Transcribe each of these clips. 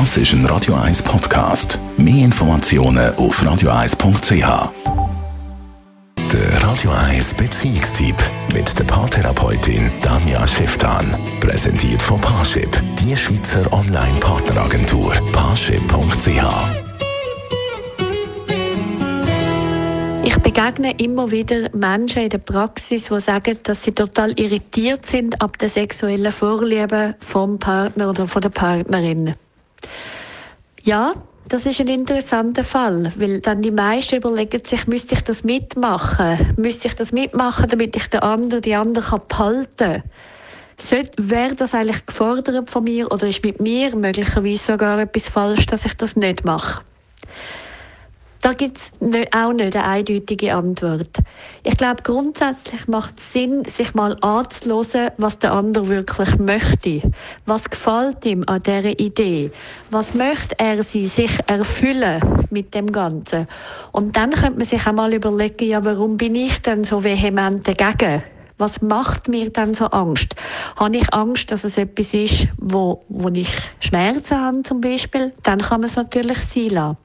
Das ist ein Radio 1 Podcast. Mehr Informationen auf radio1.ch. Der Radio 1 Beziehungstyp mit der Paartherapeutin Danja Schifftan. Präsentiert von Paarship, die Schweizer Online-Partneragentur. Paarship.ch Ich begegne immer wieder Menschen in der Praxis, die sagen, dass sie total irritiert sind ab der sexuellen Vorliebe vom Partner oder von der Partnerin. Ja, das ist ein interessanter Fall, weil dann die meisten überlegen sich, müsste ich das mitmachen? Müsste ich das mitmachen, damit ich den anderen, die anderen kann behalten kann? Wäre das eigentlich gefordert von mir oder ist mit mir möglicherweise sogar etwas falsch, dass ich das nicht mache? Da gibt es auch nicht eine eindeutige Antwort. Ich glaube, grundsätzlich macht es Sinn, sich mal anzuhören, was der andere wirklich möchte. Was gefällt ihm an dieser Idee? Was möchte er sie sich erfüllen mit dem Ganzen? Und dann könnte man sich auch mal überlegen, ja, warum bin ich denn so vehement dagegen? Was macht mir dann so Angst? Habe ich Angst, dass es etwas ist, wo, wo ich Schmerzen habe zum Beispiel? Dann kann man es natürlich sein lassen.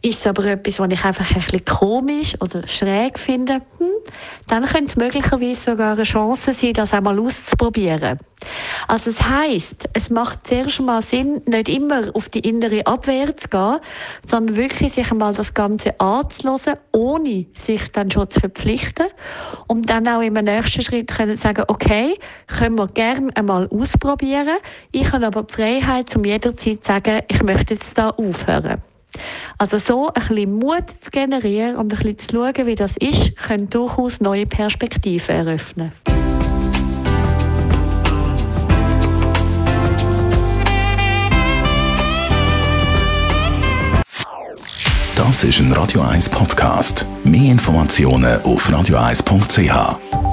Ist es aber etwas, was ich einfach ein bisschen komisch oder schräg finde, hm, dann könnte es möglicherweise sogar eine Chance sein, das einmal auszuprobieren. Also es heißt, es macht zuerst mal Sinn, nicht immer auf die innere Abwehr zu gehen, sondern wirklich sich einmal das Ganze anzulassen, ohne sich dann schon zu verpflichten, um dann auch im nächsten Schritt können sagen, okay, können wir gerne einmal ausprobieren. Ich habe aber die Freiheit, um jederzeit zu sagen, ich möchte jetzt da aufhören. Also so ein bisschen Mut zu generieren und ein bisschen zu schauen, wie das ist, können durchaus neue Perspektiven eröffnen. Das ist ein Radio 1 Podcast. Mehr Informationen auf radio1.ch.